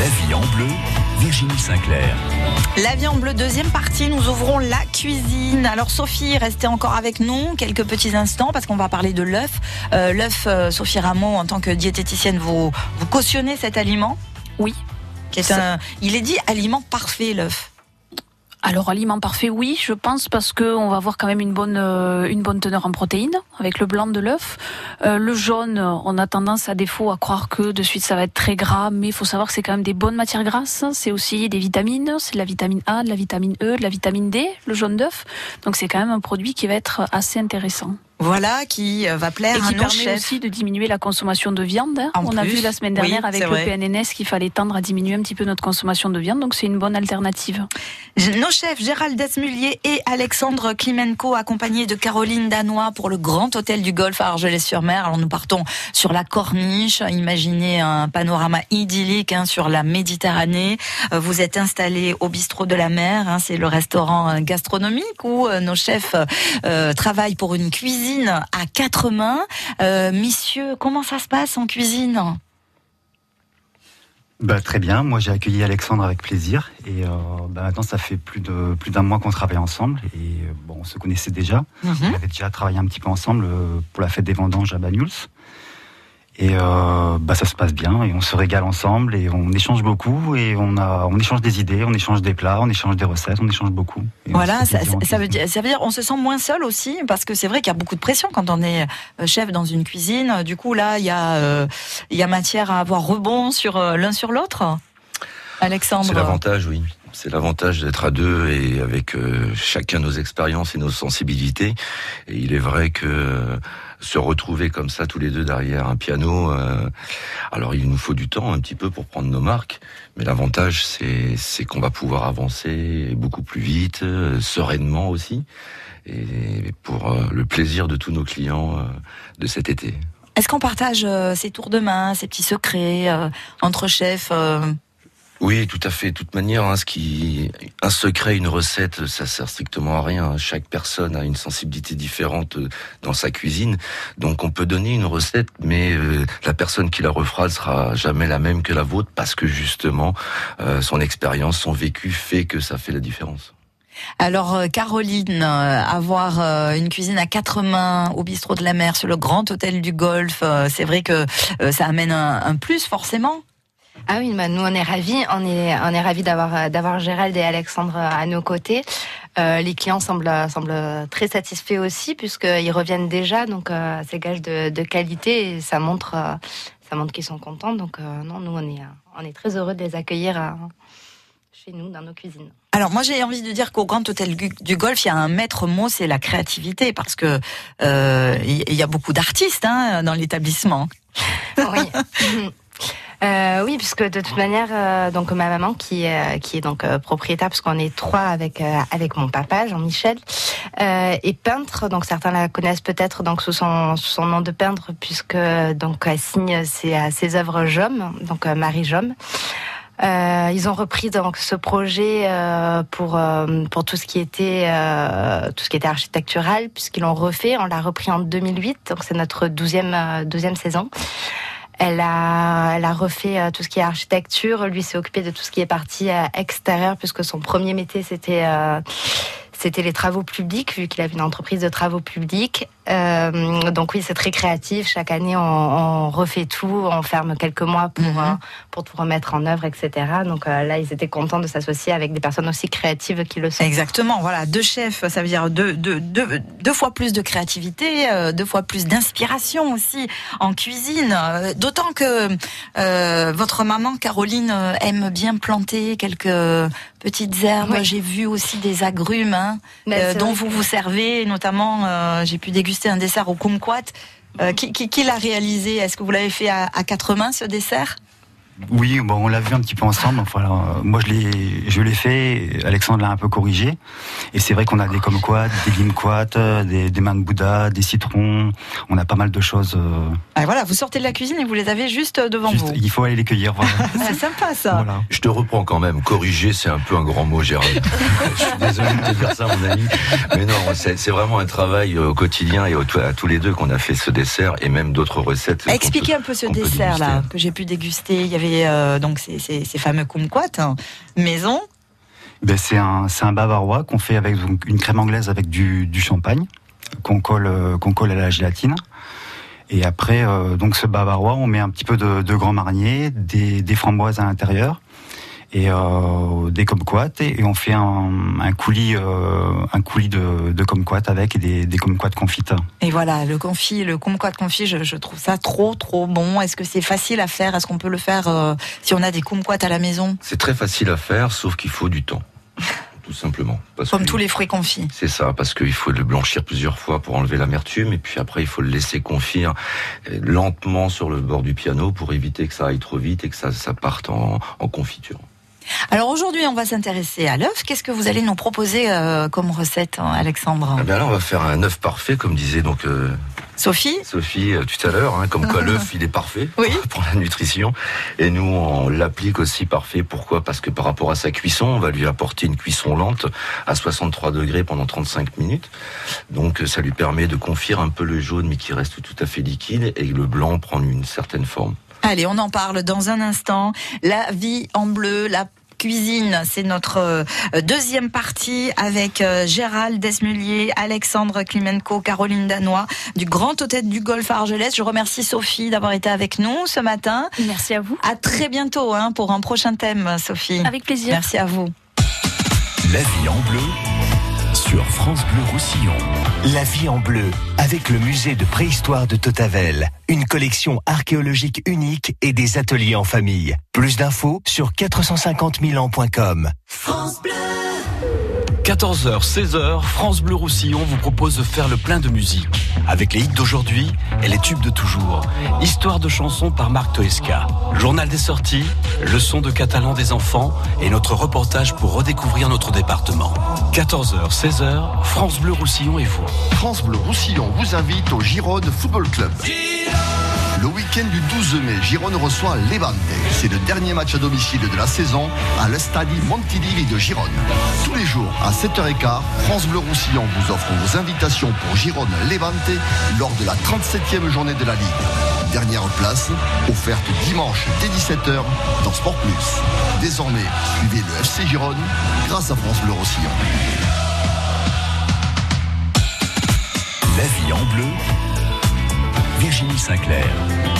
La vie en bleu, Virginie Sinclair. La vie en bleu, deuxième partie, nous ouvrons la cuisine. Alors Sophie, restez encore avec nous quelques petits instants parce qu'on va parler de l'œuf. Euh, l'œuf, euh, Sophie Ramon, en tant que diététicienne, vous, vous cautionnez cet aliment? Oui. Qui est un, il est dit aliment parfait, l'œuf. Alors aliment parfait, oui, je pense parce que on va avoir quand même une bonne euh, une bonne teneur en protéines avec le blanc de l'œuf. Euh, le jaune, on a tendance à défaut à croire que de suite ça va être très gras, mais il faut savoir que c'est quand même des bonnes matières grasses. C'est aussi des vitamines, c'est de la vitamine A, de la vitamine E, de la vitamine D, le jaune d'œuf. Donc c'est quand même un produit qui va être assez intéressant. Voilà, qui euh, va plaire et qui à nos permet chefs. aussi de diminuer la consommation de viande. En On a vu la semaine oui, dernière avec le vrai. PNNS qu'il fallait tendre à diminuer un petit peu notre consommation de viande, donc c'est une bonne alternative. Nos chefs Gérald Desmullier et Alexandre Klimenko, accompagnés de Caroline Danois pour le Grand Hôtel du Golfe à Argelès-sur-Mer. Alors nous partons sur la corniche. Imaginez un panorama idyllique hein, sur la Méditerranée. Euh, Vous êtes installés au bistrot de la mer. hein, C'est le restaurant euh, gastronomique où nos chefs euh, travaillent pour une cuisine à quatre mains. Euh, messieurs, comment ça se passe en cuisine Bah, très bien. Moi, j'ai accueilli Alexandre avec plaisir. Et euh, bah, maintenant, ça fait plus de plus d'un mois qu'on travaille ensemble. Et euh, bon, on se connaissait déjà. Mhm. On avait déjà travaillé un petit peu ensemble pour la fête des vendanges à Banyuls. Et euh, bah, ça se passe bien. Et on se régale ensemble. Et on échange beaucoup. Et on a, on échange des idées, on échange des plats, on échange des recettes, on échange beaucoup. Voilà, ça, veut dire, ça veut dire, on se sent moins seul aussi, parce que c'est vrai qu'il y a beaucoup de pression quand on est euh, chef dans une cuisine. Du coup, là, il y a, euh, il y a matière à avoir rebond sur euh, l'un sur l'autre. Alexandre. C'est l'avantage, oui. C'est l'avantage d'être à deux et avec euh, chacun nos expériences et nos sensibilités. Et il est vrai que euh, se retrouver comme ça tous les deux derrière un piano, euh, alors il nous faut du temps un petit peu pour prendre nos marques, mais l'avantage c'est c'est qu'on va pouvoir avancer beaucoup plus vite, euh, sereinement aussi, et pour euh, le plaisir de tous nos clients euh, de cet été. Est-ce qu'on partage ces tours de main, ces petits secrets entre chefs Oui, tout à fait. De toute manière, hein, ce qui, un secret, une recette, ça sert strictement à rien. Chaque personne a une sensibilité différente euh, dans sa cuisine, donc on peut donner une recette, mais euh, la personne qui la refera ne sera jamais la même que la vôtre parce que justement, euh, son expérience, son vécu fait que ça fait la différence. Alors euh, Caroline, euh, avoir une cuisine à quatre mains au bistrot de la mer sur le Grand Hôtel du Golfe, euh, c'est vrai que ça amène un, un plus forcément. Ah oui, bah nous on est ravis, on est on est ravis d'avoir d'avoir Gérald et Alexandre à nos côtés. Euh, les clients semblent semblent très satisfaits aussi puisqu'ils reviennent déjà, donc euh, c'est gage de, de qualité et ça montre euh, ça montre qu'ils sont contents. Donc euh, non, nous on est on est très heureux de les accueillir chez nous dans nos cuisines. Alors moi j'ai envie de dire qu'au Grand Hôtel du Golfe, il y a un maître mot, c'est la créativité, parce que il y a beaucoup d'artistes hein, dans l'établissement. Oui. Euh, oui, puisque de toute manière, euh, donc ma maman qui est, qui est donc euh, propriétaire, parce qu'on est trois avec euh, avec mon papa Jean-Michel, euh, est peintre. Donc certains la connaissent peut-être donc sous son sous son nom de peintre, puisque donc elle signe ses ses œuvres Jom, donc euh, Marie Jom. Euh, ils ont repris donc ce projet euh, pour euh, pour tout ce qui était euh, tout ce qui était architectural puisqu'ils l'ont refait. On l'a repris en 2008, donc c'est notre douzième euh, douzième saison. Elle a, refait euh, tout ce qui est architecture. Lui s'est occupé de tout ce qui est partie euh, extérieure, puisque son premier métier euh, c'était les travaux publics, vu qu'il avait une entreprise de travaux publics. Euh, donc oui, c'est très créatif. Chaque année, on, on refait tout, on ferme quelques mois pour Mhm. euh, pour tout remettre en œuvre, etc. Donc euh, là, ils étaient contents de s'associer avec des personnes aussi créatives qui le sont. Exactement, voilà, deux chefs, ça veut dire deux, deux, deux, deux fois plus de créativité, deux fois plus d'inspiration aussi en cuisine. D'autant que votre maman Caroline aime bien planter quelques petites herbes. Oui. J'ai vu aussi des agrumes hein, c'est dont vous vous servez, notamment j'ai pu déguster un dessert au kumquat. Euh, qui qui, l'a réalisé? Est-ce que vous l'avez fait à quatre mains ce dessert? Oui, bon, on l'a vu un petit peu ensemble. Enfin, alors, euh, moi, je l'ai, je l'ai fait. Alexandre l'a un peu corrigé. Et c'est vrai qu'on a des kumquats, des limquats, euh, des, des mains de Bouddha, des citrons. On a pas mal de choses. euh, Ah, Voilà, vous sortez de la cuisine et vous les avez juste devant juste- vous. il faut aller les cueillir. Voilà. C'est sympa ça. Voilà. Je te reprends quand même. Corriger, c'est un peu un grand mot, Gérald. je suis désolé de te dire ça, mon ami. Mais non, c'est c'est vraiment un travail au quotidien et au- à tous les deux qu'on a fait ce dessert et même d'autres recettes. Expliquez peut- un peu ce dessert là que j'ai pu déguster. Il y avait créer donc ces, ces, ces fameux kumquats hein, maison. Ben, c'est un, un bavarois qu'on fait avec une crème anglaise avec du, champagne qu'on colle, qu'on colle à la gélatine. Et après, euh, donc ce bavarois, on met un petit peu de, grand marnier, des, framboises à l'intérieur et euh, des kumquats et, on fait un, un coulis, euh, un coulis de, de kumquats avec des, des kumquats confites. Et voilà, le confit, le kumquat confit, je, je, trouve ça trop trop bon. Est-ce que c'est facile à faire? Est-ce qu'on peut le faire euh, si on a des kumquats à la maison? C'est très facile à faire, sauf qu'il faut du temps tout simplement. Parce Comme tous les fruits confits. C'est ça, parce qu'il faut le blanchir plusieurs fois pour enlever l'amertume, et puis après il faut le laisser confire lentement sur le bord du piano pour éviter que ça aille trop vite et que ça, ça parte en, en confiture. Alors aujourd'hui, on va s'intéresser à l'œuf. Qu'est-ce que vous allez nous proposer euh, comme recette, Alexandre eh bien là, on va faire un œuf parfait, comme disait donc euh, Sophie Sophie, euh, tout à l'heure, hein, comme quoi l'œuf, il est parfait pour la nutrition. Et nous, on l'applique aussi parfait. Pourquoi? Parce que par rapport à sa cuisson, on va lui apporter une cuisson lente à 63 degrés pendant 35 minutes. Donc ça lui permet de confire un peu le jaune, mais qui reste tout à fait liquide, et le blanc prend une certaine forme. Allez, on en parle dans un instant. La vie en bleu, la cuisine. C'est notre euh, deuxième partie avec euh, Gérald Desmulier, Alexandre Klimenko, Caroline Danois du Grand Hôtel du Golfe à Argelès. Je remercie Sophie d'avoir été avec nous ce matin. Merci à vous. À très bientôt hein, pour un prochain thème, Sophie. Avec plaisir. Merci à vous. La vie en bleu sur France Bleu Roussillon. La vie en bleu, avec le musée de préhistoire de Totavel, une collection archéologique unique et des ateliers en famille. Plus d'infos sur 450 000 ans.com. France Bleu 14h, 16h, France Bleu Roussillon vous propose de faire le plein de musique. Avec les hits d'aujourd'hui et les tubes de toujours. Histoire de chansons par Marc Toesca. Journal des sorties, leçon de catalan des enfants et notre reportage pour redécouvrir notre département. 14h, 16h, France Bleu Roussillon et vous. France Bleu Roussillon vous invite au Gironde Football Club. Le week-end du 12 mai, Gironde reçoit Levante. C'est le dernier match à domicile de la saison à l'Estadi Montilivi de Gironde. Tous les jours à 7h15, France Bleu Roussillon vous offre vos invitations pour Gironde Levante lors de la 37e journée de la Ligue. Dernière place, offerte dimanche dès 17h dans Sport Plus. Désormais, suivez le FC Gironde grâce à France Bleu Roussillon. La vie en bleu Virginie Sinclair.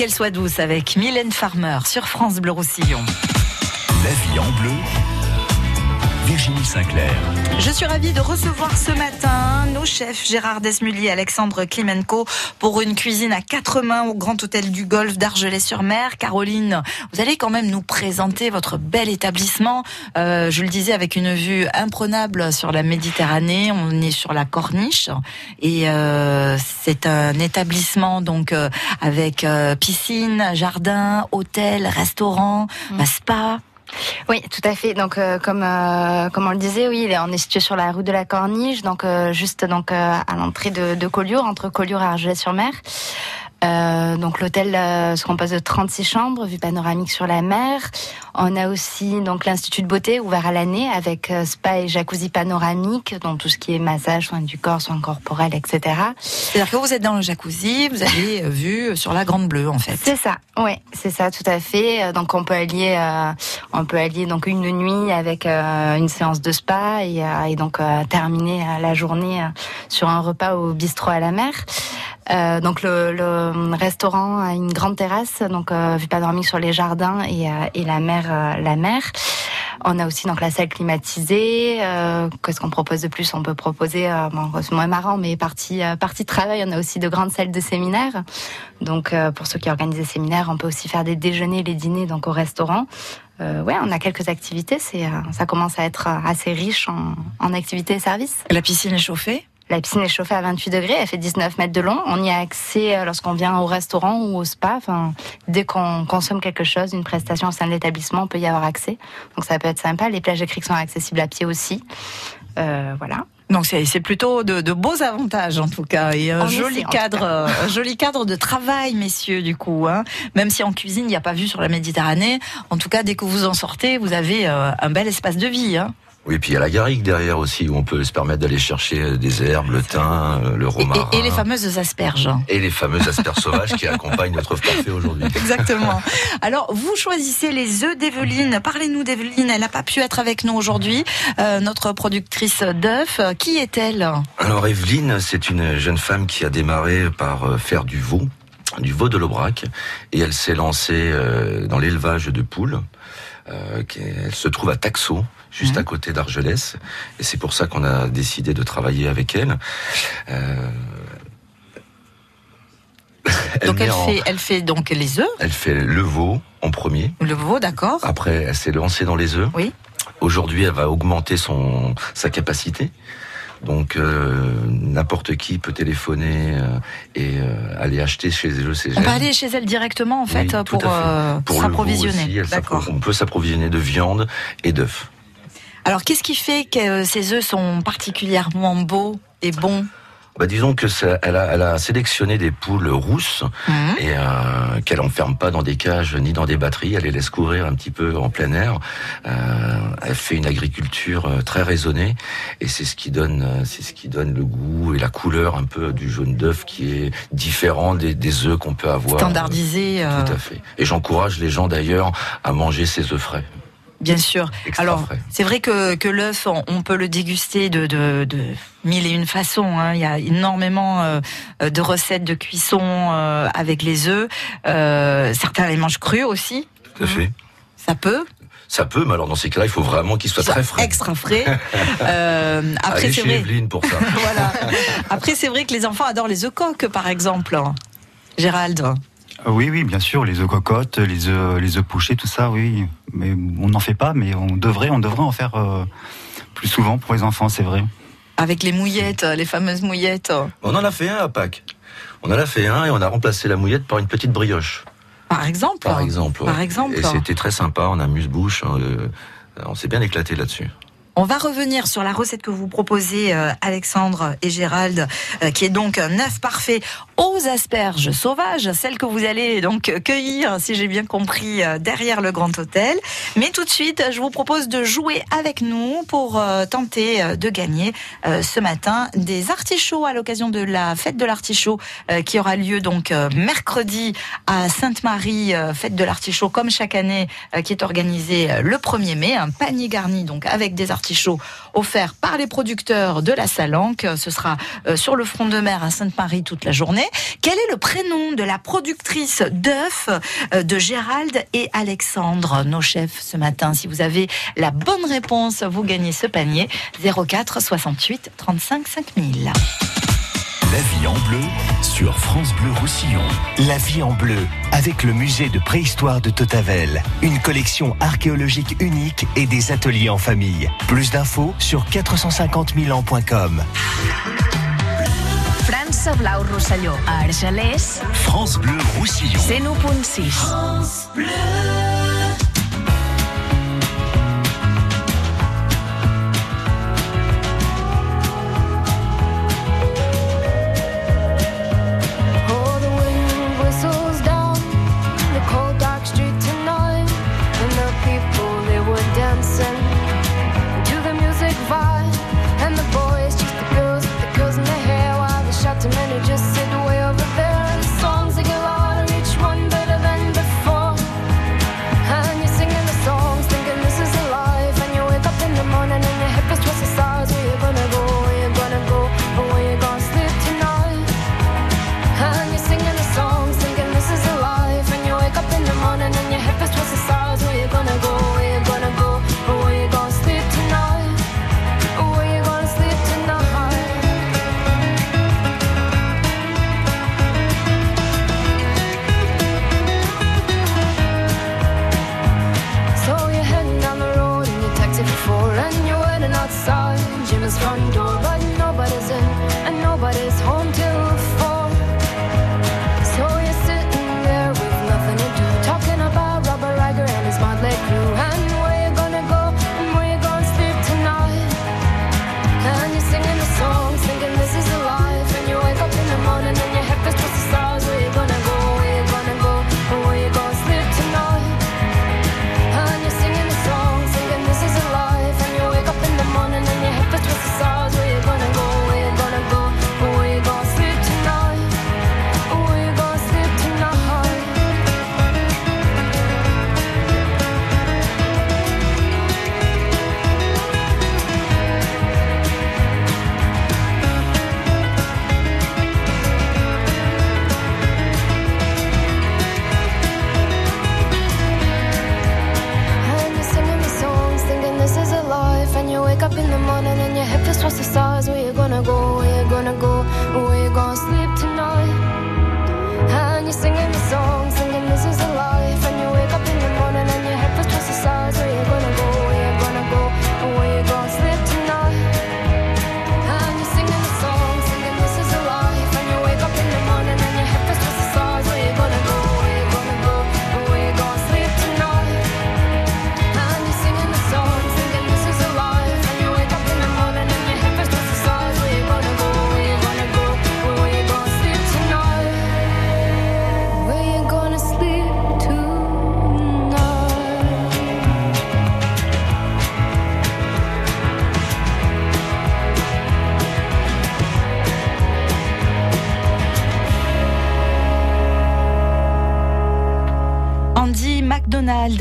Qu'elle soit douce avec Mylène Farmer sur France Bleu Roussillon. La vie en bleu. Virginie Sinclair. Je suis ravie de recevoir ce matin nos chefs Gérard Desmullier et Alexandre Klimenko pour une cuisine à quatre mains au Grand Hôtel du Golfe d'Argelès-sur-Mer. Caroline, vous allez quand même nous présenter votre bel établissement. Euh, je le disais avec une vue imprenable sur la Méditerranée. On est sur la Corniche et euh, c'est un établissement donc euh, avec euh, piscine, jardin, hôtel, restaurant, Mmh. spa. Oui, tout à fait. Donc, euh, comme euh, comme on le disait, oui, on est situé sur la route de la Corniche, donc euh, juste donc à l'entrée de, Collioure, entre Collioure et Argelès-sur-Mer. Donc l'hôtel se compose de 36 chambres, vue panoramique sur la mer. On a aussi donc l'institut de beauté ouvert à l'année avec euh, spa et jacuzzi panoramique, donc tout ce qui est massage, soins du corps, soins corporels, etc. C'est-à-dire que vous êtes dans le jacuzzi, vous avez euh, vu sur la Grande Bleue en fait. C'est ça, oui, c'est ça, tout à fait. Euh, Donc on peut allier, euh, on peut allier donc une nuit avec euh, une séance de spa et, euh, et donc euh, terminer euh, la journée euh, sur un repas au bistrot à la mer. Euh, donc le, le restaurant a une grande terrasse, donc euh, vue panoramique sur les jardins et, euh, et la mer, euh, la mer. On a aussi donc la salle climatisée. Euh, Qu'est-ce qu'on propose de plus? On peut proposer, euh, c'est moins marrant, mais partie euh, travail. On a aussi de grandes salles de séminaire. Donc pour ceux qui organisent des séminaires, on peut aussi faire des déjeuners, les dîners donc au restaurant. Ouais, on a quelques activités. Ça commence à être assez riche en activités et services. La piscine est chauffée La piscine est chauffée à 28 degrés, elle fait 19 mètres de long. On y a accès euh, lorsqu'on vient au restaurant ou au spa. Enfin, dès qu'on consomme quelque chose, une prestation au sein de l'établissement, on peut y avoir accès. Donc ça peut être sympa. Les plages de criques sont accessibles à pied aussi. Euh, voilà. Donc c'est plutôt de, de beaux avantages en tout cas et un En joli cadre, euh, un joli cadre de travail, messieurs du coup. Hein. Même si en cuisine il n'y a pas vue sur la Méditerranée, en tout cas dès que vous en sortez, vous avez euh, un bel espace de vie. Hein. Oui, puis il y a la garrigue derrière aussi, où on peut se permettre d'aller chercher des herbes, le thym, euh, le romarin. et- et les fameuses asperges. et les fameuses asperges sauvages qui accompagnent notre parfait aujourd'hui. Exactement. Alors, vous choisissez les œufs d'Evelyne. Parlez-nous d'Evelyne. Elle n'a pas pu être avec nous aujourd'hui. Euh, notre productrice d'œufs. Qui est-elle Alors Evelyne, c'est une jeune femme qui a démarré par euh, faire du veau, du veau de l'Aubrac, et elle s'est lancée euh, dans l'élevage de poules. Euh, elle se trouve à Taxo, juste à côté d'Argelès, et c'est pour ça qu'on a décidé de travailler avec elle. Euh, Donc, elle en- fait, elle fait donc les œufs, elle fait le veau en premier. le veau, d'accord. Après, elle s'est lancée dans les œufs. Oui. Aujourd'hui, elle va augmenter son sa capacité. Donc euh, n'importe qui peut téléphoner euh, et euh, aller acheter chez œufs On peut aller chez elle directement en fait Oui, tout pour, euh, Pour s'approvisionner. on peut s'approvisionner de viande et d'œufs. Alors, qu'est-ce qui fait que euh, ces œufs sont particulièrement beaux et bons? Bah, disons que ça, elle, a, elle a sélectionné des poules rousses Mhm. et euh, qu'elle enferme pas dans des cages ni dans des batteries. Elle les laisse courir un petit peu en plein air. Euh, elle fait une agriculture euh, très raisonnée et c'est ce qui donne, c'est ce qui donne le goût et la couleur un peu du jaune d'œuf qui est différent des, des œufs qu'on peut avoir. Standardisés. euh, Tout à fait. Et j'encourage les gens d'ailleurs à manger ces œufs frais. Bien sûr. Extra Alors, c'est vrai que, que l'œuf, on, peut le déguster de, de, de mille et une façons. hein. Il y a énormément euh, de recettes de cuisson euh, avec les œufs. Euh, certains les mangent crus aussi. Tout à fait. Ça peut. Ça peut, mais alors dans ces cas-là, il faut vraiment qu'ils soient très frais. Extra frais. Euh, après, c'est vrai. Pour ça. Voilà. Après, c'est vrai que les enfants adorent les œufs coques, par exemple. Gérald. Euh, Oui, oui, bien sûr, les œufs cocottes, les œufs, les œufs pouchés, tout ça, oui. Mais on n'en fait pas, mais on devrait, on devrait en faire euh, plus souvent pour les enfants, c'est vrai. Avec les mouillettes, les fameuses mouillettes. On en a fait un à Pâques. On en a fait un et on a remplacé la mouillette par une petite brioche, Par exemple. par exemple. Par ouais. exemple. Et c'était très sympa, on amuse-bouche. euh, on s'est bien éclaté là-dessus. On va revenir sur la recette que vous proposez, euh, Alexandre et Gérald, euh, qui est donc un œuf parfait aux asperges sauvages, celles que vous allez donc cueillir, si j'ai bien compris, euh, derrière le Grand Hôtel. Mais tout de suite, je vous propose de jouer avec nous pour euh, tenter euh, de gagner euh, ce matin des artichauts à l'occasion de la fête de l'artichaut qui aura lieu donc mercredi à Sainte-Marie, fête de l'artichaut comme chaque année, qui est organisée le 1er mai, un panier garni donc avec des artichauts offert par les producteurs de la Salanque. Ce sera euh, sur le front de mer à Sainte-Marie toute la journée. Quel est le prénom de la productrice d'œufs euh, de Gérald et Alexandre, nos chefs ce matin? Si vous avez la bonne réponse, vous gagnez ce panier 04 68 35 5000. La vie en bleu sur France Bleu Roussillon. La vie en bleu avec le musée de préhistoire de Totavel. Une collection archéologique unique et des ateliers en famille. Plus d'infos sur 450 ans.com. France Blau Roussillon a Argelès. France Bleu Roussillon. 101.6. France Bleu.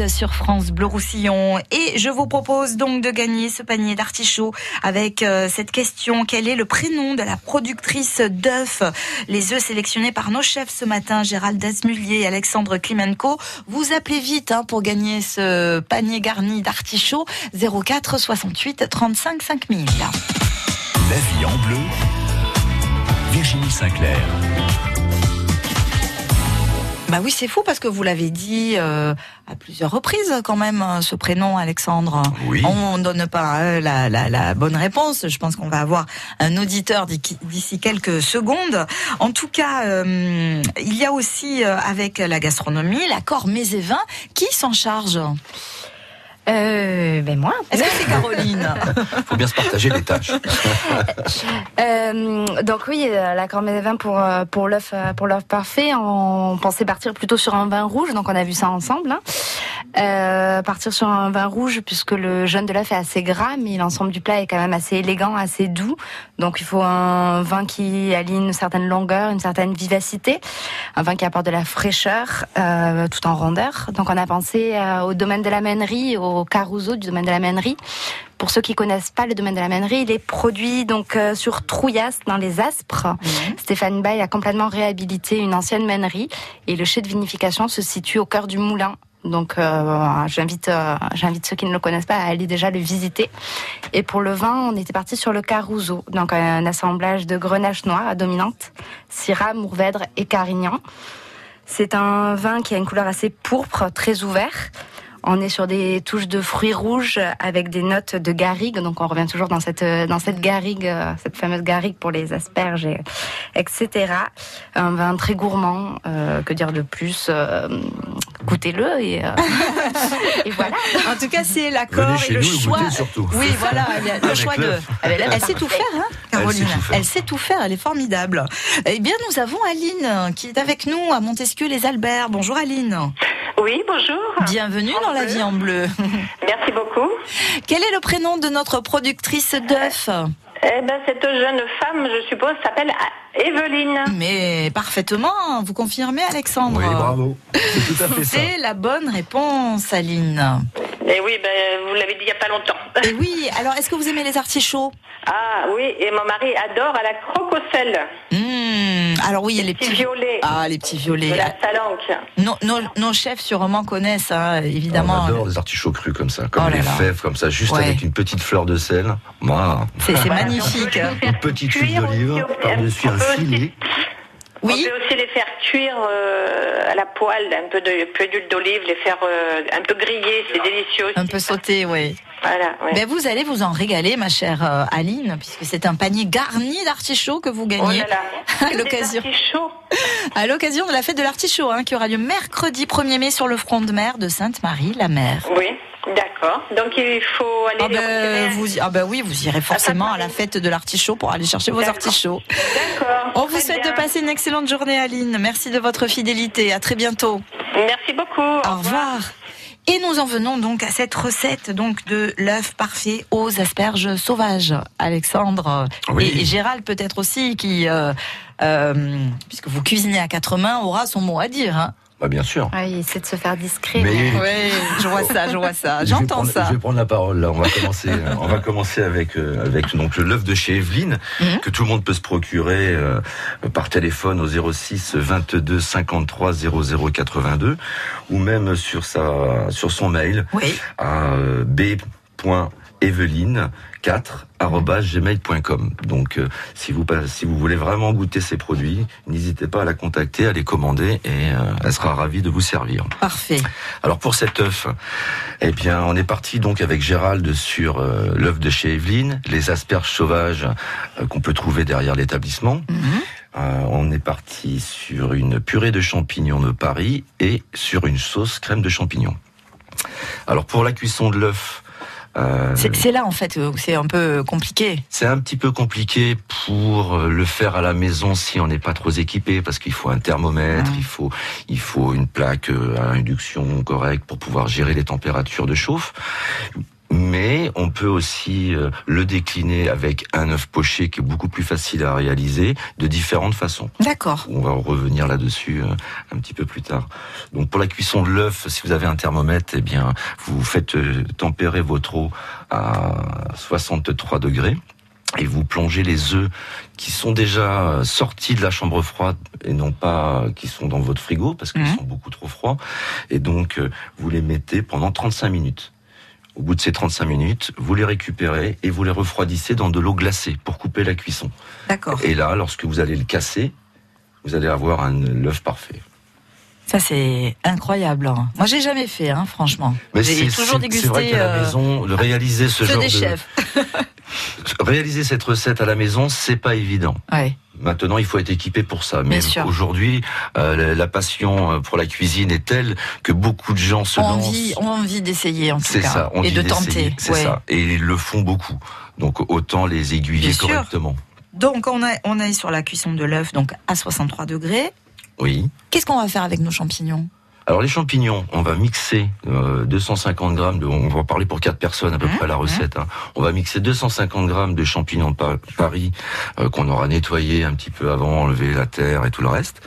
Sur France Bleu Roussillon. Et je vous propose donc de gagner ce panier d'artichauts avec euh, cette question. Quel est le prénom de la productrice d'œufs? Les œufs sélectionnés par nos chefs ce matin, Gérald Desmulier et Alexandre Klimenko. Vous appelez vite hein, pour gagner ce panier garni d'artichauts 04 68 35 5000. La vie en bleu, Virginie Sinclair. Bah oui, c'est fou parce que vous l'avez dit euh, à plusieurs reprises quand même, euh, ce prénom Alexandre. Oui. On donne pas euh, la, la, la, bonne réponse. Je pense qu'on va avoir un auditeur d'ici quelques secondes. En tout cas, il y a aussi avec la gastronomie l'accord mets et vins. Qui s'en charge euh, ben moi. Est-ce que c'est Caroline? Faut bien se partager les tâches. euh, donc oui, euh, l'accord des vins pour euh, pour l'œuf pour l'œuf parfait. On pensait partir plutôt sur un vin rouge, donc on a vu ça ensemble. Hein. Euh, partir sur un vin rouge puisque le jaune de l'œuf est assez gras, mais l'ensemble du plat est quand même assez élégant, assez doux. Donc il faut un vin qui allie une certaine longueur, une certaine vivacité, un vin qui apporte de la fraîcheur euh, tout en rondeur. Donc on a pensé au domaine de la mènerie, au Caruso du domaine de la mènerie Pour ceux qui connaissent pas le domaine de la mènerie, il est produit donc euh, sur Trouillas dans les Aspres. Stéphane Bay a complètement réhabilité une ancienne mènerie et le chai de vinification se situe au cœur du moulin. Donc euh, j'invite euh, j'invite ceux qui ne le connaissent pas à aller déjà le visiter. Et pour le vin, on était parti sur le Caruso, donc un assemblage de grenache noire à dominante, Syrah, Mourvèdre et Carignan. C'est un vin qui a une couleur assez pourpre, très ouvert. On est sur des touches de fruits rouges avec des notes de garrigue, donc on revient toujours dans cette dans cette garrigue, euh, cette fameuse garrigue pour les asperges, et, etc. Un vin très gourmand, euh, que dire de plus euh, Goûtez-le et, euh, et voilà. En tout cas, c'est l'accord et le nous choix. Oui, voilà, le choix de. l'œuf. Elle, elle sait tout faire, hein, Caroline. Elle sait tout faire. Elle sait tout faire, elle est formidable. Eh bien, nous avons Aline qui est avec nous à Montesquieu les Alberts. Bonjour Aline. Oui, bonjour. Bienvenue dans la vie en bleu. Merci beaucoup. Quel est le prénom de notre productrice d'œufs? Eh ben, cette jeune femme, je suppose, s'appelle Evelyne. Mais parfaitement, vous confirmez Alexandre Oui, bravo. C'est tout à fait ça. C'est la bonne réponse, Aline. Et oui, ben, vous l'avez dit il n'y a pas longtemps. Et oui, alors est-ce que vous aimez les artichauts? Ah oui, et mon mari adore à la crococelle. Hmm, Alors oui, il y a les Petits petits violets. Ah, les petits violets. De la salanque. Nos, nos, nos chefs sûrement connaissent, hein, évidemment. On adore les artichauts crus comme ça, comme Oh là les là. fèves comme ça, juste Ouais. avec une petite fleur de sel. Moi, C'est magnifique. les une petite huile d'olive par-dessus un aussi-. Oui. On peut aussi les faire cuire euh, à la poêle, un peu d'huile d'olive, les faire euh, un peu griller, c'est délicieux. aussi. Un peu sauté, oui. Voilà. ouais. Ben, vous allez vous en régaler, ma chère euh, Aline, puisque c'est un panier garni d'artichauts que vous Oh gagnez là là. à l'occasion à de la fête de l'artichaut, hein, qui aura lieu mercredi 1er mai sur le front de mer de Sainte-Marie-la-Mer. Oui, d'accord. Donc il faut aller Ah les ben, vous, ah ben oui, vous irez forcément à la fête de l'artichaut pour aller chercher vos artichauts. D'accord. On vous souhaite bien. de passer une excellente journée, Aline. Merci de votre fidélité. À très bientôt. Merci beaucoup. Au revoir. Et nous en venons donc à cette recette donc de l'œuf parfait aux asperges sauvages. Alexandre Oui. et, et Gérald peut-être aussi qui, euh, euh, puisque vous cuisinez à quatre mains, aura son mot à dire. Hein. Bah, bien sûr. Ah, il essaie de se faire discret. Mais- Oui, je vois ça, je vois ça, j'entends ça. Je vais prendre la parole là. On va commencer. on va commencer avec euh, avec donc l'œuf de chez Evelyne Mhm. que tout le monde peut se procurer euh, par téléphone au 06 22 53 00 82 ou même sur sa sur son mail Oui, à euh, b.eveline4@gmail.com. Donc euh, si vous si vous voulez vraiment goûter ces produits, n'hésitez pas à la contacter, à les commander et euh, elle sera ravie de vous servir. parfait. Alors pour cet œuf, eh bien, on est parti donc avec Gérald sur euh, l'œuf de chez Evelyne, les asperges sauvages euh, qu'on peut trouver derrière l'établissement. Mhm. Euh, on est parti sur une purée de champignons de Paris et sur une sauce crème de champignons. Alors pour la cuisson de l'œuf, euh, C'est là en fait où c'est un peu compliqué. c'est un petit peu compliqué pour euh, le faire à la maison si on n'est pas trop équipé parce qu'il faut un thermomètre, Ah. il faut il faut une plaque euh, à induction correcte pour pouvoir gérer les températures de chauffe. Mais on peut aussi euh, le décliner avec un œuf poché qui est beaucoup plus facile à réaliser de différentes façons. D'accord. On va revenir là-dessus euh, un petit peu plus tard. Donc pour la cuisson de l'œuf, si vous avez un thermomètre, eh bien vous faites euh, tempérer votre eau à 63 degrés et vous plongez les œufs qui sont déjà sortis de la chambre froide et non pas qui sont dans votre frigo parce qu'ils Mhm. sont beaucoup trop froids. Et donc vous les mettez pendant 35 minutes. Au bout de ces 35 minutes, vous les récupérez et vous les refroidissez dans de l'eau glacée pour couper la cuisson. D'accord. Et là, lorsque vous allez le casser, vous allez avoir un l'œuf parfait. Ça c'est incroyable. hein. Moi j'ai jamais fait, hein, franchement. Mais J'ai c'est toujours c'est- c'est vrai dégusté qu'à la euh, maison, de réaliser ce genre des de chefs. réaliser cette recette à la maison, c'est pas évident. Ouais. Maintenant, il faut être équipé pour ça. Mais aujourd'hui, euh, la, passion euh, pour la cuisine est telle que beaucoup de gens se On lancent. envie, on a envie d'essayer en tout cas ça, on et de tenter. C'est ouais. ça, et ils le font beaucoup. Donc autant les aiguiller Bien sûr. correctement. Donc on est on est sur la cuisson de l'œuf donc à 63 degrés. Oui. Qu'est-ce qu'on va faire avec nos champignons? Alors les champignons, on va mixer euh, 250 grammes. De, on va parler pour quatre personnes à peu Mmh, près la recette. hein. On va mixer 250 grammes de champignons de Pa- Paris euh, qu'on aura nettoyé un petit peu avant, enlevé la terre et tout le reste.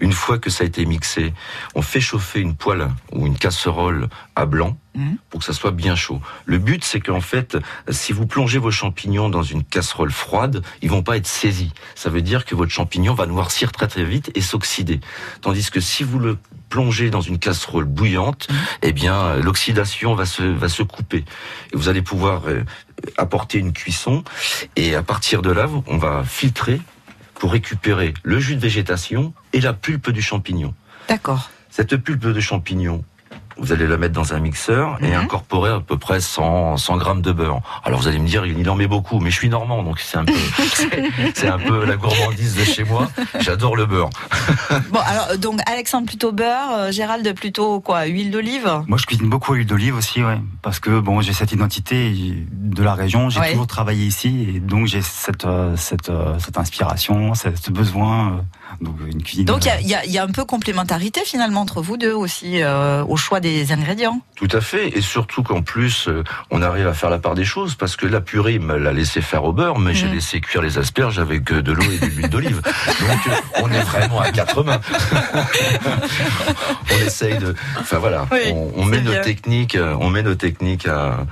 Une fois que ça a été mixé, on fait chauffer une poêle ou une casserole à blanc Mhm. pour que ça soit bien chaud. Le but, c'est qu'en fait, si vous plongez vos champignons dans une casserole froide, ils vont pas être saisis. Ça veut dire que votre champignon va noircir très très vite et s'oxyder. Tandis que si vous le plongez dans une casserole bouillante, eh bien, l'oxydation va se, va se couper. Et vous allez pouvoir euh, apporter une cuisson. Et à partir de là, on va filtrer pour récupérer le jus de végétation et la pulpe du champignon. D'accord. Cette pulpe de champignon, vous allez la mettre dans un mixeur et Mhm. incorporer à peu près 100, 100 grammes de beurre. Alors vous allez me dire, il en met beaucoup, mais je suis normand, donc c'est un peu, c'est- un peu la gourmandise de chez moi. J'adore le beurre. Bon, alors, donc, Alexandre plutôt beurre, euh, Gérald plutôt quoi Huile d'olive? Moi, je cuisine beaucoup à l'huile d'olive aussi, ouais, parce que bon, j'ai cette identité de la région. J'ai Ouais. toujours travaillé ici, et donc j'ai cette euh, cette euh, cette inspiration, ce ce besoin. Donc une cuisine. Donc, il y a- y, y un peu complémentarité finalement entre vous deux aussi euh, au choix des ingrédients. Tout à fait, et surtout qu'en plus, euh, on arrive à faire la part des choses, parce que la purée, me l'a laissé faire au beurre, mais j'ai Mhm. laissé cuire les asperges avec euh, de l'eau et de l'huile d'olive. Donc on est vraiment à quatre mains. on essaye de... Enfin voilà, Oui, on, on met nos techniques, on met nos techniques à-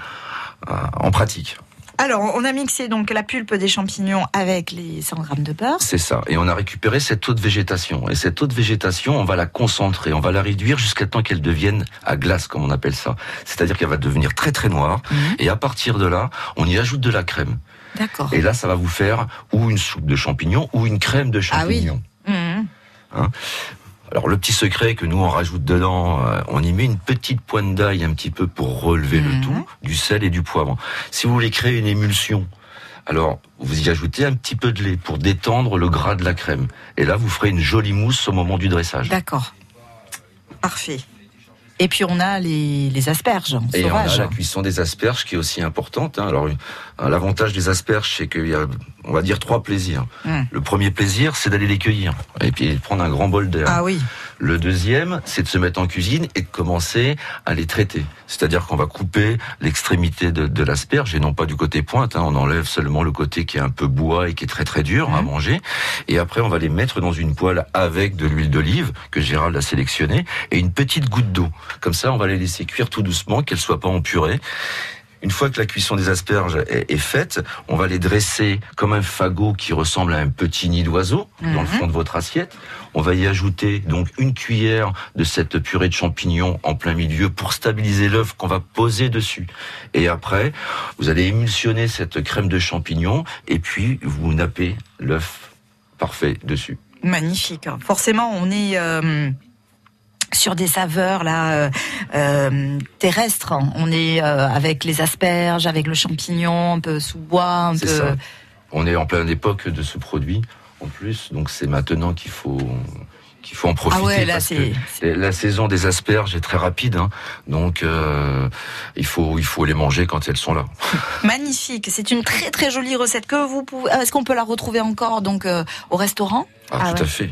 à- en pratique. Alors, on a mixé donc la pulpe des champignons avec les 100 grammes de beurre. C'est ça. Et on a récupéré cette eau de végétation. Et cette eau de végétation, on va la concentrer, on va la réduire jusqu'à temps qu'elle devienne à glace, comme on appelle ça. C'est-à-dire qu'elle va devenir très très noire. Mhm. Et à partir de là, on y ajoute de la crème. D'accord. Et là, ça va vous faire ou une soupe de champignons ou une crème de Ah oui. champignons. Mhm. Alors le petit secret que nous on rajoute dedans, euh, on y met une petite pointe d'ail un petit peu pour relever Mhm. le tout, du sel et du poivre. Si vous voulez créer une émulsion, alors vous y ajoutez un petit peu de lait pour détendre le gras de la crème. Et là, vous ferez une jolie mousse au moment du dressage. D'accord. Parfait. Et puis on a les, les asperges Et on a la cuisson des asperges qui est aussi importante. hein. Alors, l'avantage des asperges, c'est qu'il y a, on va dire, trois plaisirs. Le premier plaisir, c'est d'aller les cueillir et puis de prendre un grand bol d'air. Ah oui. Le deuxième, c'est de se mettre en cuisine et de commencer à les traiter. C'est-à-dire qu'on va couper l'extrémité de, de l'asperge et non pas du côté pointe. hein. On enlève seulement le côté qui est un peu bois et qui est très très dur à manger. Et après, on va les mettre dans une poêle avec de l'huile d'olive que Gérald a sélectionnée et une petite goutte d'eau. Comme ça, on va les laisser cuire tout doucement, qu'elles soient pas en purée. Une fois que la cuisson des asperges est, est faite, on va les dresser comme un fagot qui ressemble à un petit nid d'oiseau dans le Mhm. fond de votre assiette. On va y ajouter donc une cuillère de cette purée de champignons en plein milieu pour stabiliser l'œuf qu'on va poser dessus. Et après, vous allez émulsionner cette crème de champignons et puis vous nappez l'œuf parfait dessus. Magnifique. Forcément, on est euh, sur des saveurs là euh, euh, terrestres. On est euh, avec les asperges, avec le champignon, un peu sous bois, un C'est peu. ça. On est en pleine époque de ce produit en plus, donc c'est maintenant qu'il faut qu'il faut en profiter. Ah ouais, là, parce que la saison des asperges est très rapide, hein, donc euh, il faut il faut les manger quand elles sont là. Magnifique. C'est une très très jolie recette que vous pouvez. Est-ce qu'on peut la retrouver encore donc euh, au restaurant? Ah, Ah tout ouais. à fait.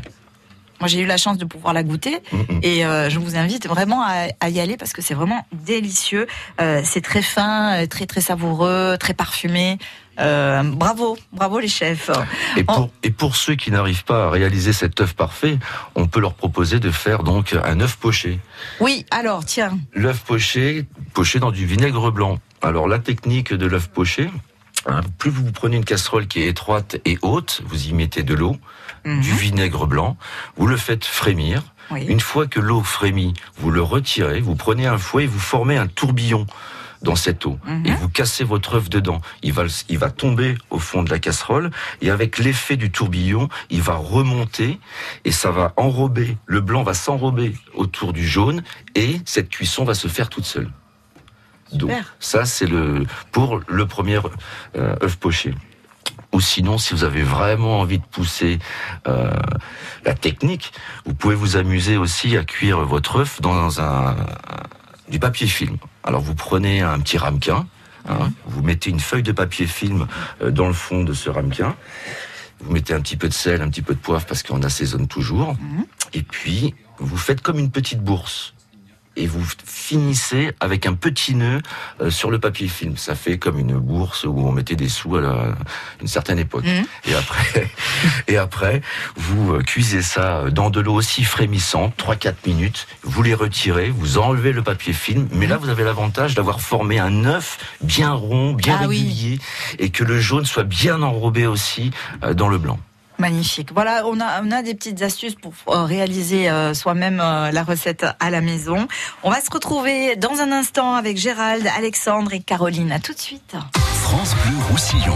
Moi, j'ai eu la chance de pouvoir la goûter Mm, mm. et euh, je vous invite vraiment à, à y aller parce que c'est vraiment délicieux. Euh, c'est très fin, euh, très très savoureux, très parfumé. Euh, bravo, bravo les chefs. Et pour, et pour ceux qui n'arrivent pas à réaliser cet œuf parfait, on peut leur proposer de faire donc un œuf poché. Oui, alors tiens. L'œuf poché, poché dans du vinaigre blanc. Alors la technique de l'œuf poché, hein, plus vous prenez une casserole qui est étroite et haute, vous y mettez de l'eau, Mhm. du vinaigre blanc, vous le faites frémir. Oui. Une fois que l'eau frémit, vous le retirez, vous prenez un fouet et vous formez un tourbillon dans cette eau Mhm. et vous cassez votre œuf dedans. Il va, il va tomber au fond de la casserole et avec l'effet du tourbillon, il va remonter et ça va enrober, le blanc va s'enrober autour du jaune et cette cuisson va se faire toute seule. Donc ça c'est le pour le premier euh, œuf poché. Ou sinon, si vous avez vraiment envie de pousser euh, la technique, vous pouvez vous amuser aussi à cuire votre œuf dans un, du papier film. Alors vous prenez un petit ramequin, hein, vous mettez une feuille de papier film euh, dans le fond de ce ramequin, vous mettez un petit peu de sel, un petit peu de poivre parce qu'on assaisonne toujours, Mhm. et puis vous faites comme une petite bourse. Et vous finissez avec un petit nœud euh, sur le papier film. Ça fait comme une bourse où on mettait des sous à, la- une certaine époque. Mmh. Et après, et après, vous euh, cuisez ça dans de l'eau aussi frémissante, 3-4 minutes. Vous les retirez, vous enlevez le papier film. Mais là, vous avez l'avantage d'avoir formé un œuf bien rond, bien Ah oui. régulier, et que le jaune soit bien enrobé aussi euh, dans le blanc. Magnifique. Voilà, on a, des petites astuces pour euh, réaliser euh, soi-même euh, la recette à la maison. On va se retrouver dans un instant avec Gérald, Alexandre et Caroline. À tout de suite. France Bleu Roussillon.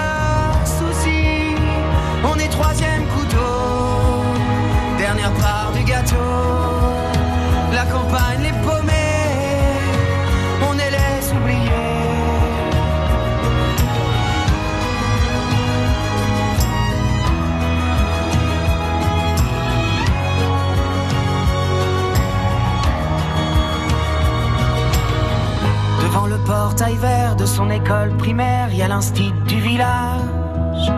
portail vert de son école primaire, il y a l'instit du village.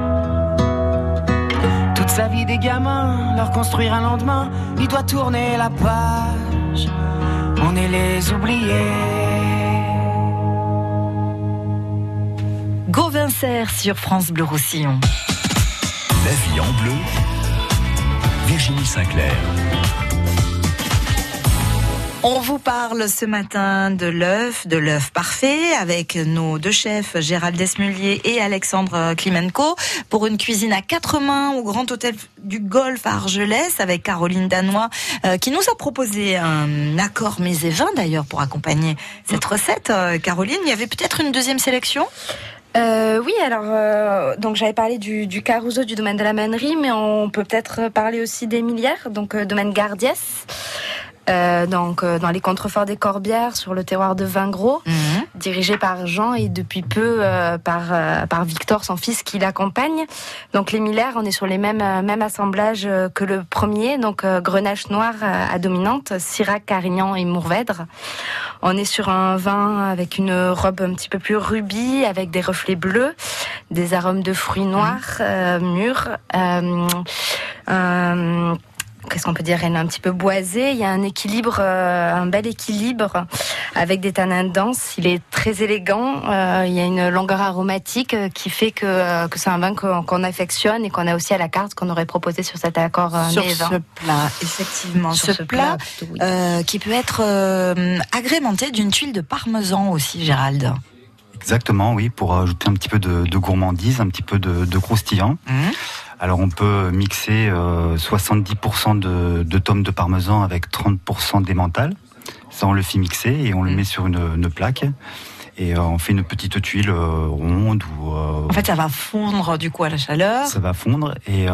Toute sa vie des gamins, leur construire un lendemain, il doit tourner la page. On est les oubliés. Gauvincer sur France Bleu Roussillon. La vie en bleu. Virginie Sinclair. On vous parle ce matin de l'œuf, de l'œuf parfait, avec nos deux chefs, Gérald Desmulier et Alexandre Klimenko, pour une cuisine à quatre mains au Grand Hôtel du Golfe à Argelès, avec Caroline Danois, euh, qui nous a proposé un accord mets et d'ailleurs pour accompagner cette recette. Euh, Caroline, il y avait peut-être une deuxième sélection? Euh, oui, alors donc j'avais parlé du, Caruso du domaine de la mannerie, mais on peut peut-être parler aussi des Millières, donc domaine Gardiès. Euh, donc euh, dans les contreforts des Corbières, sur le terroir de Vingros, Mhm. dirigé par Jean et depuis peu euh, par par Victor, son fils, qui l'accompagne. Donc les Miller, on est sur les mêmes mêmes assemblages que le premier, donc Grenache noir à dominante, Syrah, Carignan et Mourvèdre. On est sur un vin avec une robe un petit peu plus rubis, avec des reflets bleus, des arômes de fruits noirs euh, mûrs. Qu'est-ce qu'on peut dire Elle est un petit peu boisée. Il y a un équilibre, euh, un bel équilibre avec des tanins denses. Il est très élégant. Euh, il y a une longueur aromatique euh, qui fait que, que c'est un vin qu'on affectionne et qu'on a aussi à la carte qu'on aurait proposé sur cet accord euh, Sur ce plat, effectivement. Sur ce, ce plat, plat, plutôt, oui. qui peut être agrémenté d'une tuile de parmesan aussi, Gérald. Exactement, oui, pour ajouter un petit peu de, de gourmandise, un petit peu de, de croustillant. Mhm. Alors on peut mixer euh, 70% de, de tomes de parmesan avec 30% d'émental. Ça on le fait mixer et on le Mhm. met sur une, une plaque. Et euh, on fait une petite tuile euh, ronde ou euh, En fait, ça va fondre du coup à la chaleur. ça va fondre et euh,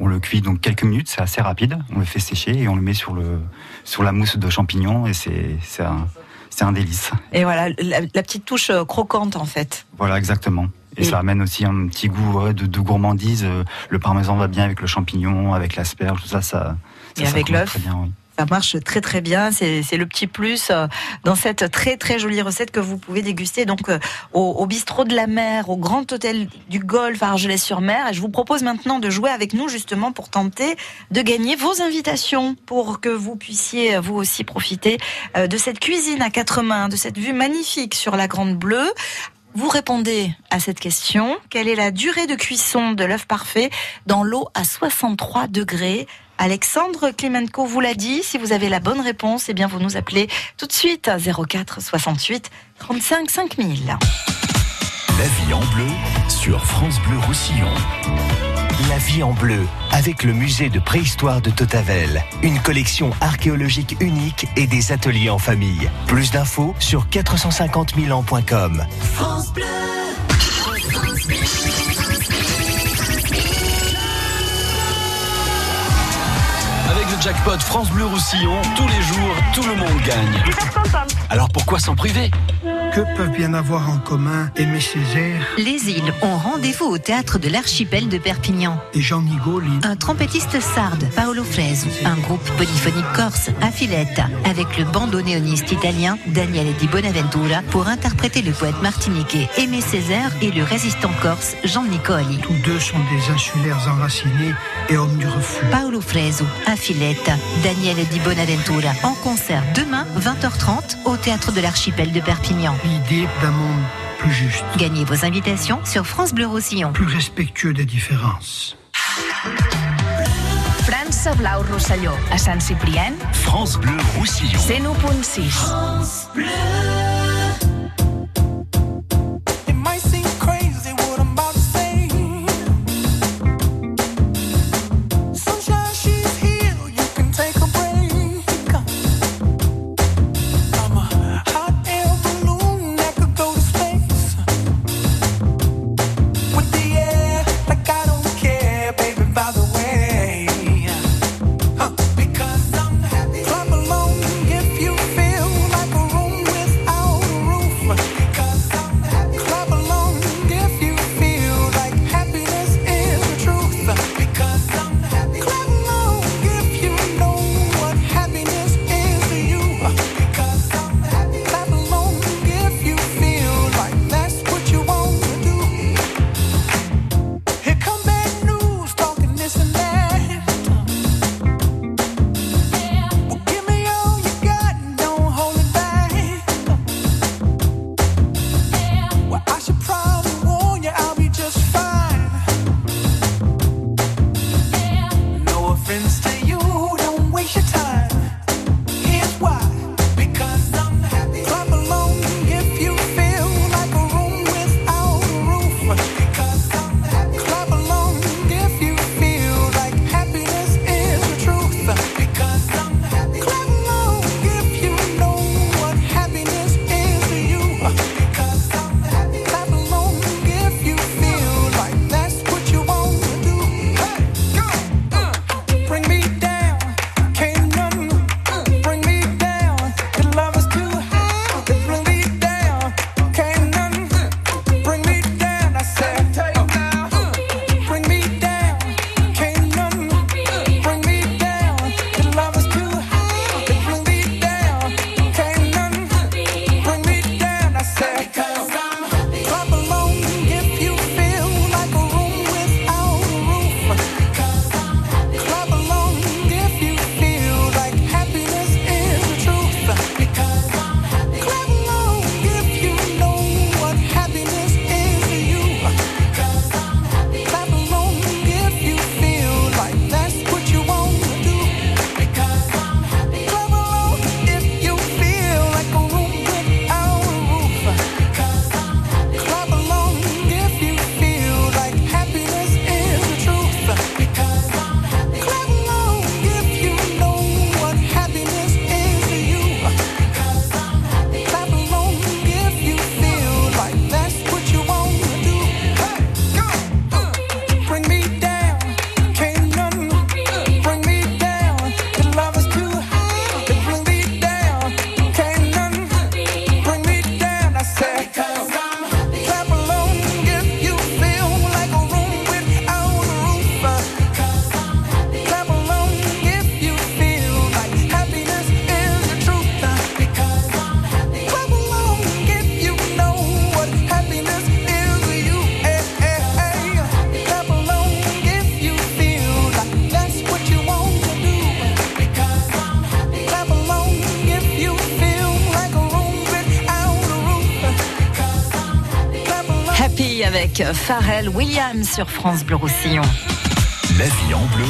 on le cuit donc quelques minutes, c'est assez rapide. On le fait sécher et on le met sur le sur la mousse de champignons et c'est c'est un c'est un délice. Et voilà, la, la petite touche euh, croquante en fait. Voilà exactement. Et, Et- ça amène aussi un petit goût ouais, de, de gourmandise. Euh, Le parmesan va bien avec le champignon, avec l'asperge, tout ça, ça. ça Et avec l'œuf. très bien, oui. Ça marche très très bien, c'est le petit plus euh, dans cette très très jolie recette que vous pouvez déguster donc euh, au, au bistrot de la mer, au Grand Hôtel du Golfe à Argelès-sur-Mer. Je vous propose maintenant de jouer avec nous justement pour tenter de gagner vos invitations pour que vous puissiez euh, vous aussi profiter de cette cuisine à quatre mains, de cette vue magnifique sur la Grande Bleue. Vous répondez à cette question. Quelle est la durée de cuisson de l'œuf parfait dans l'eau à 63 degrés? Alexandre Klimenko vous l'a dit. Si vous avez la bonne réponse, eh bien vous nous appelez tout de suite à 04 68 35 5000. La vie en bleu sur France Bleu Roussillon. La vie en bleu avec le musée de préhistoire de Totavel. Une collection archéologique unique et des ateliers en famille. Plus d'infos sur 450 000 ans.com. Avec le jackpot France Bleu Roussillon, tous les jours, tout le monde gagne. Alors pourquoi s'en priver? Que peuvent bien avoir en commun Aimé Césaire Les îles ont rendez-vous au théâtre de l'archipel de Perpignan. et Jean Nigoli Un trompettiste sarde, Paolo Fresu, un groupe polyphonique corse, Affiletta, avec le bandoneoniste italien Daniele Di Bonaventura pour interpréter le poète martiniquais Aimé Césaire et le résistant corse Jean Nicoli. Tous deux sont des insulaires enracinés et hommes du refus. Paolo Fresu, Affiletta, Daniele Di Bonaventura, en concert demain 20h30 au théâtre de l'archipel de Perpignan. L'idée d'un monde plus juste, Gagnez vos invitations sur France Bleu Roussillon. plus respectueux des différences. França Blau Rosselló, a Sant Ciprián, France Bleu Roussillon. 101.6. It avec Pharrell Williams sur France Bleu Roussillon. La vie en bleu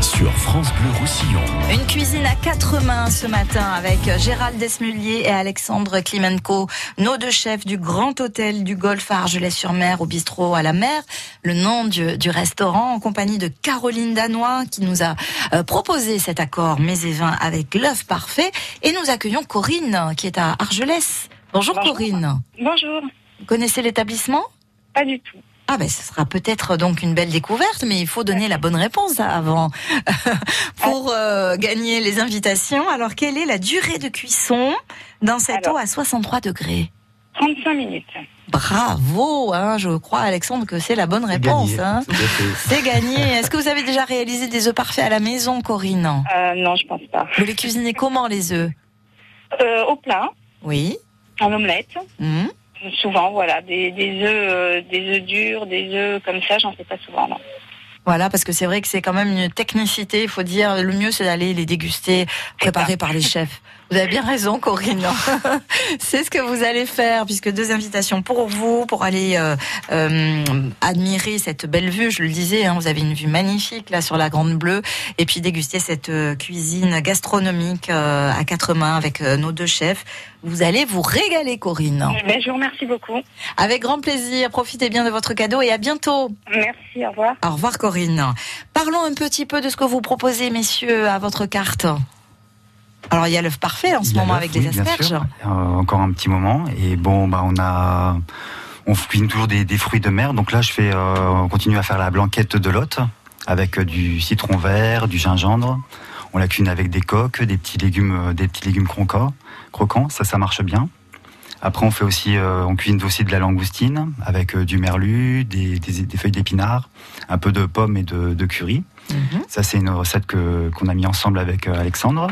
sur France Bleu Roussillon. Une cuisine à quatre mains ce matin avec Gérald Desmulier et Alexandre Klimenko, nos deux chefs du grand hôtel du Golfe à Argelès-sur-Mer au bistrot à la mer, le nom du, du, restaurant en compagnie de Caroline Danois qui nous a euh, proposé cet accord mets et vin avec l'œuf parfait et nous accueillons Corinne qui est à Argelès. Bonjour, Bonjour. Corinne. Bonjour. Vous connaissez l'établissement? Pas du tout. Ah ben ce sera peut-être donc une belle découverte, mais il faut donner la bonne réponse avant pour euh, gagner les invitations. Alors quelle est la durée de cuisson dans cette Alors. eau à 63 degrés? 35 minutes. Bravo, hein, je crois Alexandre que c'est la bonne réponse. gagné, hein. C'est gagné. Est-ce que vous avez déjà réalisé des œufs parfaits à la maison, Corinne? Euh, non, je pense pas. Vous les cuisinez comment les œufs? Euh, au plat, Oui. en omelette. Mhm. Souvent, voilà, des, des œufs, euh, des œufs durs, des œufs comme ça, j'en fais pas souvent. Non. Voilà, parce que c'est vrai que c'est quand même une technicité. Il faut dire, le mieux, c'est d'aller les déguster, préparés par les chefs. Vous avez bien raison, Corinne. c'est ce que vous allez faire, puisque deux invitations pour vous, pour aller euh, euh, admirer cette belle vue. Je le disais, hein, vous avez une vue magnifique là sur la Grande Bleue, et puis déguster cette euh, cuisine gastronomique euh, à quatre mains avec nos deux chefs. Vous allez vous régaler, Corinne. Mais je vous remercie beaucoup. Avec grand plaisir. Profitez bien de votre cadeau et à bientôt. Merci, au revoir. Au revoir Corinne. Parlons un petit peu de ce que vous proposez, messieurs, à votre carte. Alors il y a l'œuf parfait en ce moment avec oui, les bien asperges. sûr. Euh, encore un petit moment. Et bon, bah, on a, on cuisine toujours des, des fruits de mer. Donc là, je fais, euh, on continue à faire la blanquette de lotte avec euh, du citron vert, du gingembre. On la cuisine avec des coques, des petits légumes, des petits légumes croquants. croquants. Ça, ça marche bien. Après, on fait aussi, euh, on cuisine aussi de la langoustine avec euh, du merlu, des, des- des feuilles d'épinards, un peu de pommes et de, de curry. Mhm. Ça, c'est une recette que qu'on a mis ensemble avec euh, Alexandre.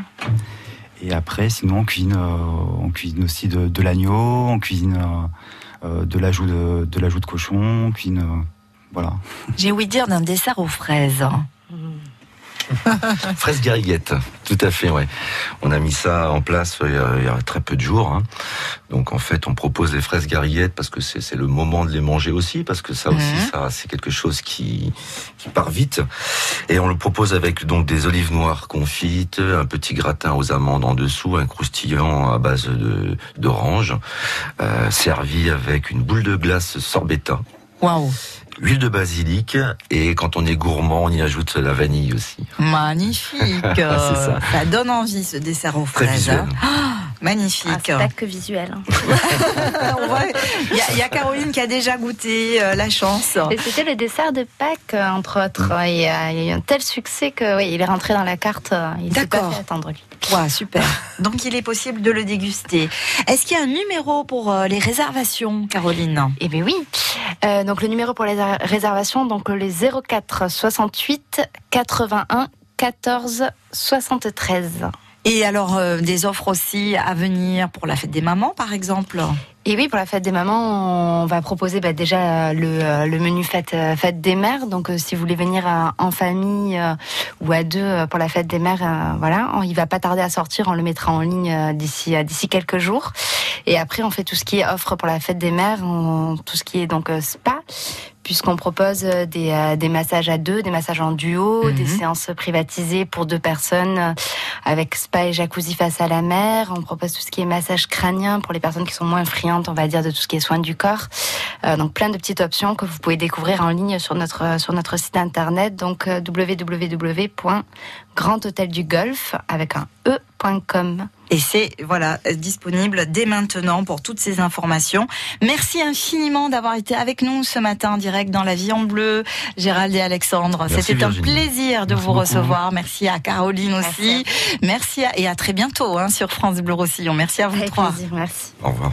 Et après, sinon, on cuisine, euh, on cuisine aussi de, de l'agneau, on cuisine euh, euh, de l'ajout de, de l'ajout de cochon, on cuisine, euh, voilà. J'ai ouï dire d'un dessert aux fraises. Fraise gariguette, tout à fait, ouais. On a mis ça en place euh, il y a, il y a très peu de jours. hein. Donc en fait, on propose des fraises gariguettes parce que c'est le moment de les manger aussi, parce que ça aussi, Mhm. ça c'est quelque chose qui qui part vite. Et on le propose avec donc des olives noires confites, un petit gratin aux amandes en dessous, un croustillant à base d'orange, euh, servi avec une boule de glace sorbetta. Waouh, Huile de basilic et quand on est gourmand, on y ajoute la vanille aussi. magnifique. Ça. ça donne envie ce dessert aux Très fraises. visuel. hein. Magnifique. Ah, pas que visuel. hein. Il y, a- il y a Caroline qui a déjà goûté euh, la chance. Et c'était le dessert de Pâques, euh, entre autres. Et, euh, il y a eu un tel succès que oui, il est rentré dans la carte. Il s'est pas fait attendre lui. Ouais, super. Donc il est possible de le déguster. Est-ce qu'il y a un numéro pour euh, les réservations, Caroline? Eh bien oui. Donc le numéro pour les réservations, donc les 04 68 81 14 73. Et alors euh, des offres aussi à venir pour la fête des mamans, par exemple? Et oui, pour la fête des mamans, on va proposer bah, déjà le, euh, le menu fête, euh, fête des mères. Donc, euh, si vous voulez venir euh, en famille euh, ou à deux euh, pour la fête des mères, euh, voilà, il va pas tarder à sortir. On le mettra en ligne euh, d'ici euh, d'ici quelques jours. Et après, on fait tout ce qui est offre pour la fête des mères, tout ce qui est donc euh, spa, puisqu'on propose euh, des, euh, des massages à deux, des massages en duo, des séances privatisées pour deux personnes euh, avec spa et jacuzzi face à la mer. On propose tout ce qui est massage crânien pour les personnes qui sont moins friandes, on va dire, de tout ce qui est soins du corps. Euh, donc plein de petites options que vous pouvez découvrir en ligne sur notre sur notre site internet, donc www.grandhôteldugolf avec un e.com. Et c'est voilà disponible dès maintenant pour toutes ces informations. Merci infiniment d'avoir été avec nous ce matin en direct dans la vie en bleu, Gérald et Alexandre. C'était un plaisir de Merci vous beaucoup. recevoir. Merci à Caroline aussi. Merci, à- et à très bientôt hein, sur France Bleu Roussillon. Merci à vous Avec trois. plaisir, merci. Au revoir.